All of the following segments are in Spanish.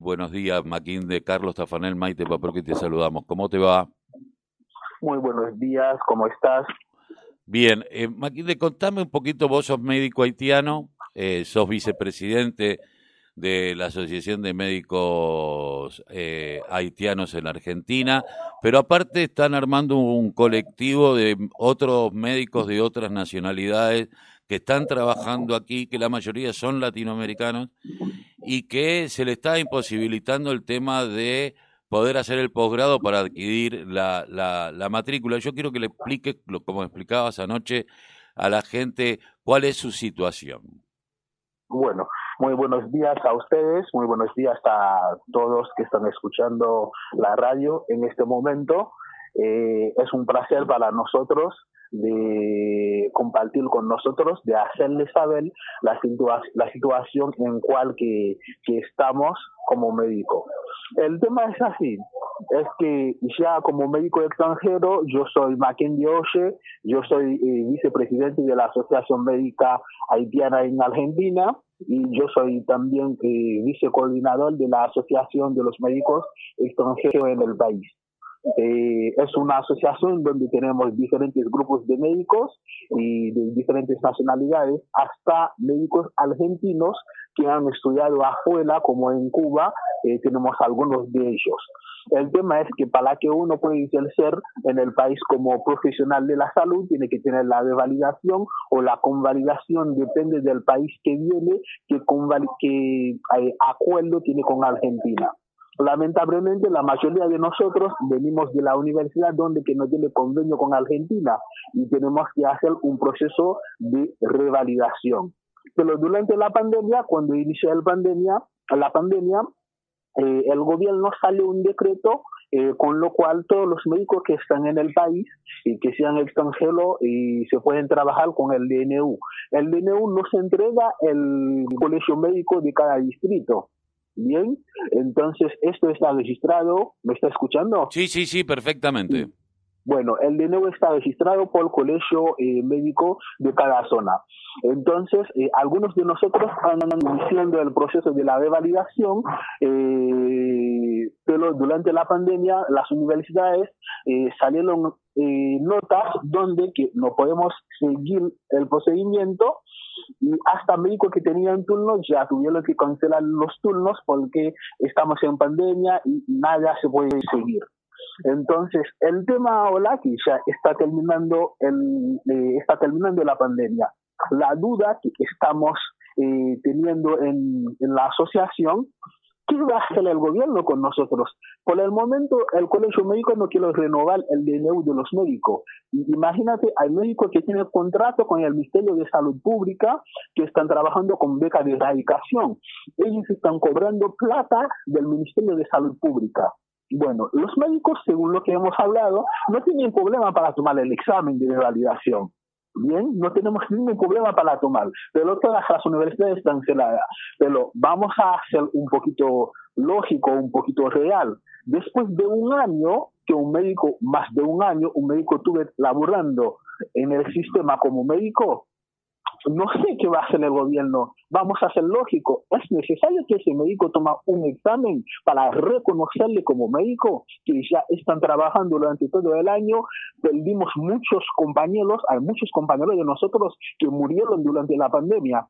Buenos días, Maquín de Carlos Tafanel, Maite que te saludamos. ¿Cómo te va? Muy buenos días, ¿cómo estás? Bien, eh, de contame un poquito, vos sos médico haitiano, eh, sos vicepresidente de la Asociación de Médicos eh, Haitianos en Argentina, pero aparte están armando un colectivo de otros médicos de otras nacionalidades que están trabajando aquí, que la mayoría son latinoamericanos, y que se le está imposibilitando el tema de poder hacer el posgrado para adquirir la, la, matrícula. Yo quiero que le explique, como explicabas anoche, a la gente cuál es su situación. Bueno, muy buenos días a ustedes, muy buenos días a todos que están escuchando la radio en este momento. Eh, es un placer para nosotros de compartir con nosotros, de hacerles saber la, la situación en cual que, que estamos como médico. El tema es así, es que ya como médico extranjero, yo soy Mackenzie Oche, yo soy eh, vicepresidente de la Asociación Médica Haitiana en Argentina y yo soy también eh, vicecoordinador de la Asociación de los Médicos Extranjeros en el país. Eh, es una asociación donde tenemos diferentes grupos de médicos y de diferentes nacionalidades, hasta médicos argentinos que han estudiado afuera, como en Cuba, eh, tenemos algunos de ellos. El tema es que para que uno pueda ejercer en el país como profesional de la salud, tiene que tener la revalidación o la convalidación, depende del país que viene, que, que eh, acuerdo tiene con Argentina. Lamentablemente, la mayoría de nosotros venimos de la universidad donde que no tiene convenio con Argentina y tenemos que hacer un proceso de revalidación. Pero durante la pandemia, cuando inició la pandemia, la pandemia eh, el gobierno sale un decreto eh, con lo cual todos los médicos que están en el país y que sean extranjeros y se pueden trabajar con el DNU. El DNU nos entrega el colegio médico de cada distrito. Bien, entonces esto está registrado, ¿me está escuchando? Sí, sí, sí, perfectamente. Bueno, el DNU está registrado por el colegio eh, médico de cada zona. Entonces, eh, algunos de nosotros están iniciando el proceso de la revalidación, eh, pero durante la pandemia las universidades salieron notas donde que no podemos seguir el procedimiento y hasta médicos que tenían turnos ya tuvieron que cancelar los turnos porque estamos en pandemia y nada se puede seguir. Entonces, el tema ahora que ya está terminando, el, eh, está terminando la pandemia, la duda que estamos eh, teniendo en, en la asociación ¿Qué va a hacer el gobierno con nosotros? Por el momento, el colegio médico no quiere renovar el DNU de los médicos. Imagínate, hay médicos que tienen contrato con el Ministerio de Salud Pública que están trabajando con beca de erradicación. Ellos están cobrando plata del Ministerio de Salud Pública. Bueno, los médicos, según lo que hemos hablado, no tienen problema para tomar el examen de validación. Bien, no tenemos ningún problema para tomar, pero todas las universidades están cerradas. Pero vamos a ser un poquito lógico, un poquito real. Después de un año, que un médico, más de un año, un médico estuve laborando en el sistema como médico, no sé qué va a hacer el gobierno. Vamos a ser lógico. Es necesario que ese médico tome un examen para reconocerle como médico que ya están trabajando durante todo el año. Perdimos muchos compañeros, hay muchos compañeros de nosotros que murieron durante la pandemia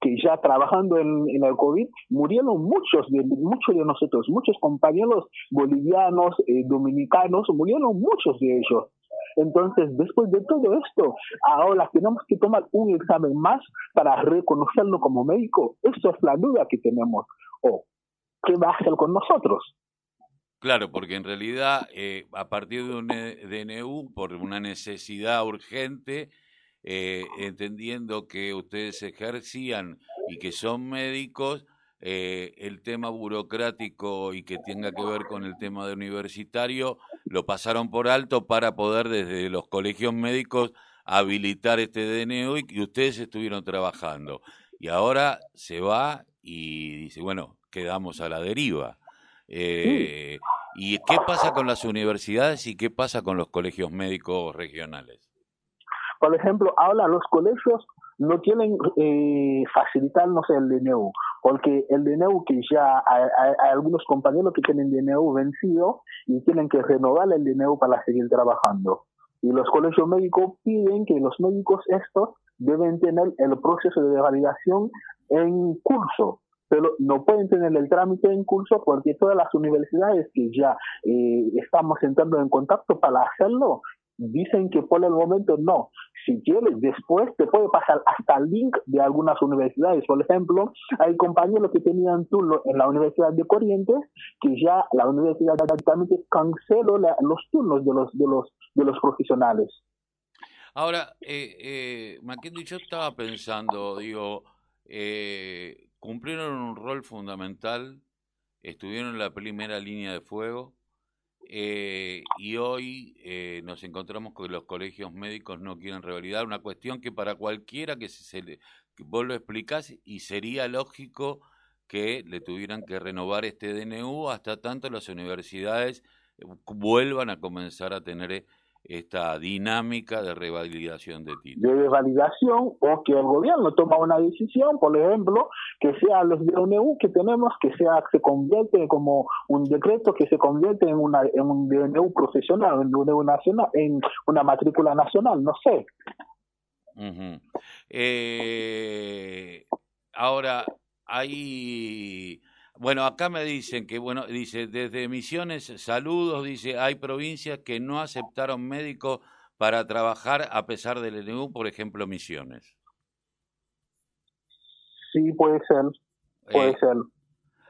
que ya trabajando en, el COVID murieron muchos de muchos de nosotros, muchos compañeros bolivianos, eh, dominicanos, murieron muchos de ellos. Entonces, después de todo esto, ahora tenemos que tomar un examen más para reconocerlo como médico. Esa es la duda que tenemos. ¿O qué va a hacer con nosotros? Claro, porque en realidad, eh, a partir de un DNU, por una necesidad urgente, eh, entendiendo que ustedes ejercían y que son médicos, eh, el tema burocrático y que tenga que ver con el tema de universitario lo pasaron por alto para poder desde los colegios médicos habilitar este DNU y que ustedes estuvieron trabajando. Y ahora se va y dice, bueno, quedamos a la deriva. Eh, ¿Y qué pasa con las universidades y qué pasa con los colegios médicos regionales? Por ejemplo, ahora los colegios no quieren eh, facilitarnos el DNU. Porque el DNU que ya hay, algunos compañeros que tienen DNU vencido y tienen que renovar el DNU para seguir trabajando. Y los colegios médicos piden que los médicos estos deben tener el proceso de validación en curso, pero no pueden tener el trámite en curso porque todas las universidades que ya eh, estamos entrando en contacto para hacerlo dicen que por el momento no. Si quieres, después te puede pasar hasta el link de algunas universidades. Por ejemplo, hay compañeros que tenían turno en la Universidad de Corrientes que ya la universidad directamente canceló los turnos de los, de los, de los profesionales. Ahora, eh, eh, yo estaba pensando, digo, eh, cumplieron un rol fundamental, estuvieron en la primera línea de fuego, eh, y hoy eh, nos encontramos con que los colegios médicos no quieren revalidar una cuestión que para cualquiera que se le que vos lo explicás y sería lógico que le tuvieran que renovar este DNU hasta tanto las universidades eh, vuelvan a comenzar a tener esta dinámica de revalidación de títulos. De revalidación o que el gobierno toma una decisión, por ejemplo, que sea los DNU que tenemos, que sea se convierte como un decreto que se convierte en una en un DNU profesional, en un DNU nacional, en una matrícula nacional, no sé. eh, ahora hay bueno, acá me dicen que, bueno, dice, desde Misiones, saludos, dice, hay provincias que no aceptaron médicos para trabajar a pesar del ENU, por ejemplo, Misiones. Sí, puede ser, puede eh, ser.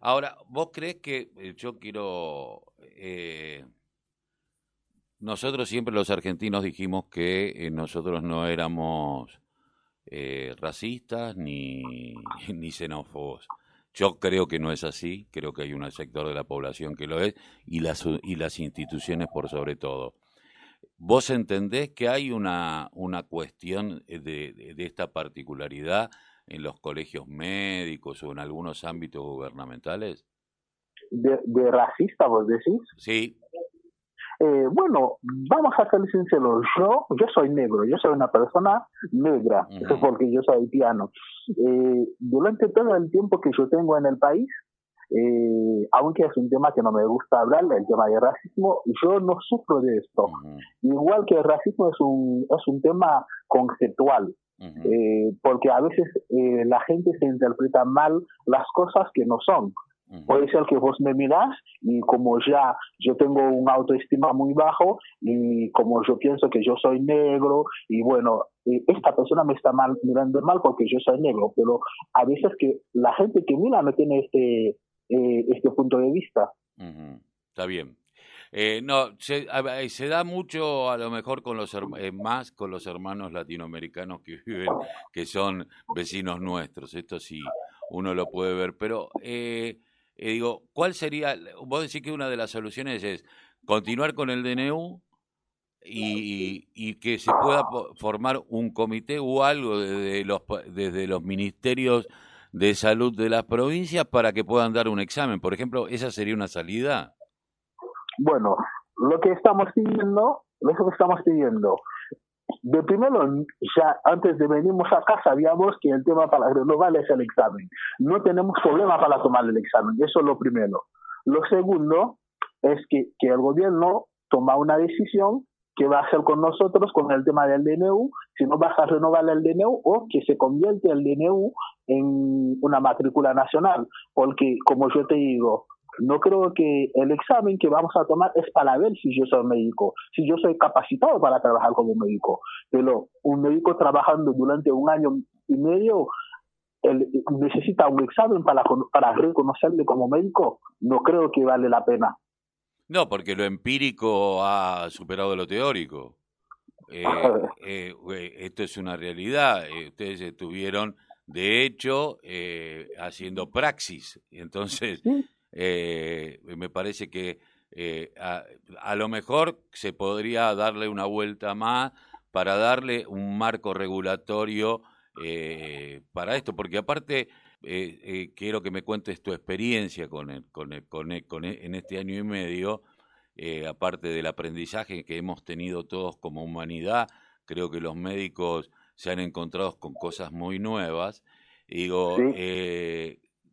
Ahora, ¿vos crees que eh, yo quiero... Eh, nosotros siempre los argentinos dijimos que nosotros no éramos racistas ni, ni xenófobos. Yo creo que no es así, creo que hay un sector de la población que lo es y las, y las instituciones por sobre todo. ¿Vos entendés que hay una, una cuestión de, de, esta particularidad en los colegios médicos o en algunos ámbitos gubernamentales? ¿De, de racista, vos decís? Sí. Eh, bueno, vamos a ser sinceros, yo, yo soy negro, yo soy una persona negra, porque yo soy haitiano. Eh, durante todo el tiempo que yo tengo en el país, eh, aunque es un tema que no me gusta hablar, el tema del racismo, yo no sufro de esto. Igual que el racismo es un, es un tema conceptual, eh, porque a veces eh, la gente se interpreta mal las cosas que no son. Puede ser que vos me mirás y como ya yo tengo un autoestima muy bajo y como yo pienso que yo soy negro y bueno, eh, esta persona me está mal, mirando mal porque yo soy negro, pero a veces que la gente que mira no tiene este, eh, este punto de vista. Está bien. Eh, no, se, se, da mucho a lo mejor con los más con los hermanos latinoamericanos que viven, que son vecinos nuestros. Esto sí, uno lo puede ver, pero eh, eh, digo, ¿cuál sería? Vos decís que una de las soluciones es continuar con el DNU y, y que se pueda formar un comité o algo desde los, desde los ministerios de salud de las provincias para que puedan dar un examen. Por ejemplo, ¿esa sería una salida? Bueno, lo que estamos pidiendo, lo que estamos pidiendo de primero, ya antes de venirnos acá sabíamos que el tema para renovar es el examen. No tenemos problema para tomar el examen, eso es lo primero. Lo segundo es que, que el gobierno toma una decisión que va a hacer con nosotros con el tema del DNU, si no vas a renovar el DNU o que se convierte el DNU en una matrícula nacional, porque como yo te digo, no creo que el examen que vamos a tomar es para ver si yo soy médico, si yo soy capacitado para trabajar como médico. Pero un médico trabajando durante un año y medio él necesita un examen para, para reconocerle como médico, no creo que vale la pena. No, porque lo empírico ha superado lo teórico. Eh, eh, esto es una realidad. Eh, ustedes estuvieron, de hecho, haciendo praxis. Entonces, eh, me parece que eh, a, lo mejor se podría darle una vuelta más para darle un marco regulatorio eh, para esto, porque aparte quiero que me cuentes tu experiencia con, el, con, el, con, con en este año y medio, aparte del aprendizaje que hemos tenido todos como humanidad, creo que los médicos se han encontrado con cosas muy nuevas. digo,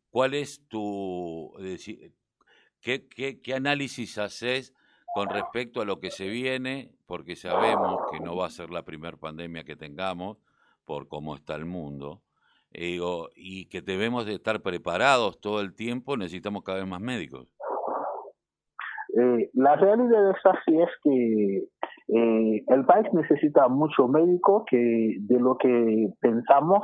¿cuál es tu... ¿qué, qué, qué análisis haces con respecto a lo que se viene? Porque sabemos que no va a ser la primera pandemia que tengamos por cómo está el mundo. y que debemos de estar preparados todo el tiempo, necesitamos cada vez más médicos. Eh, la realidad es así, es que eh, el país necesita mucho médico que de lo que pensamos,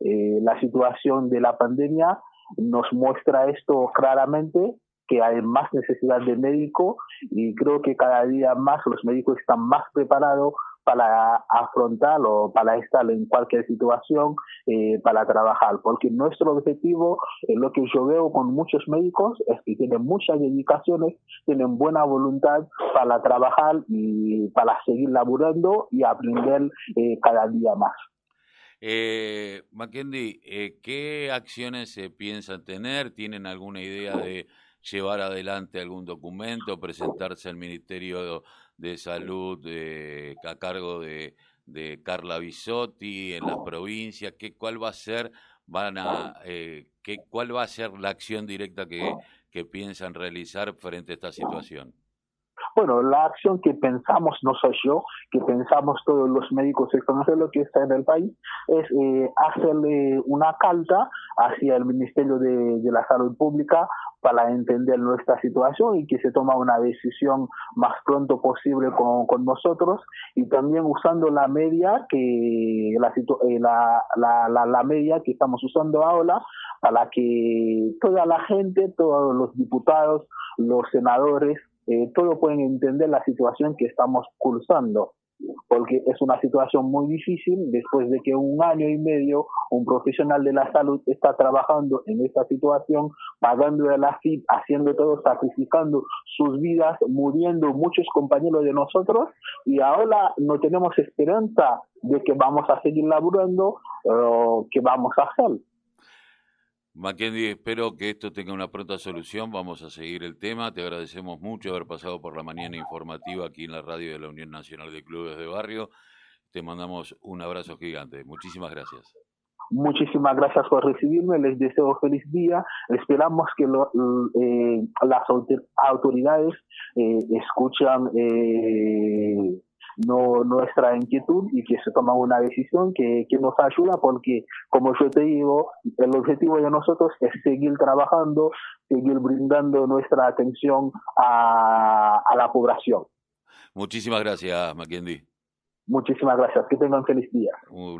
eh, la situación de la pandemia nos muestra esto claramente, que hay más necesidad de médico y creo que cada día más los médicos están más preparados para afrontar o para estar en cualquier situación, eh, para trabajar. Porque nuestro objetivo, eh, lo que yo veo con muchos médicos, es que tienen muchas dedicaciones, tienen buena voluntad para trabajar y para seguir laburando y aprender eh, cada día más. Eh, Mackendy, ¿qué acciones se piensan tener? ¿Tienen alguna idea de llevar adelante algún documento, presentarse al Ministerio de Salud eh, a cargo de, de, Carla Bisotti en las provincias? ¿Qué, ¿Cuál va a ser, van a, eh, qué, cuál va a ser la acción directa que, que piensan realizar frente a esta situación? Bueno, la acción que pensamos, no soy yo, que pensamos todos los médicos extranjeros que está en el país, es eh, hacerle una carta hacia el Ministerio de, de, la Salud Pública para entender nuestra situación y que se toma una decisión más pronto posible con, con nosotros. Y también usando la media que la, eh, la, la, la media que estamos usando ahora para que toda la gente, todos los diputados, los senadores, eh, todos pueden entender la situación que estamos cursando, porque es una situación muy difícil después de que un año y medio un profesional de la salud está trabajando en esta situación, pagando el AFIP, haciendo todo, sacrificando sus vidas, muriendo muchos compañeros de nosotros y ahora no tenemos esperanza de que vamos a seguir laburando, o que vamos a hacer. Mackenzie, espero que esto tenga una pronta solución. Vamos a seguir el tema. Te agradecemos mucho haber pasado por la mañana informativa aquí en la radio de la Unión Nacional de Clubes de Barrio. Te mandamos un abrazo gigante. Muchísimas gracias. Muchísimas gracias por recibirme. Les deseo feliz día. Esperamos que eh, las autoridades eh, escuchan. Eh, no, nuestra inquietud y que se toma una decisión que, que nos ayuda porque, como yo te digo, el objetivo de nosotros es seguir trabajando, seguir brindando nuestra atención a, a la población. Muchísimas gracias, Mackenzie. Muchísimas gracias. Que tengan feliz día.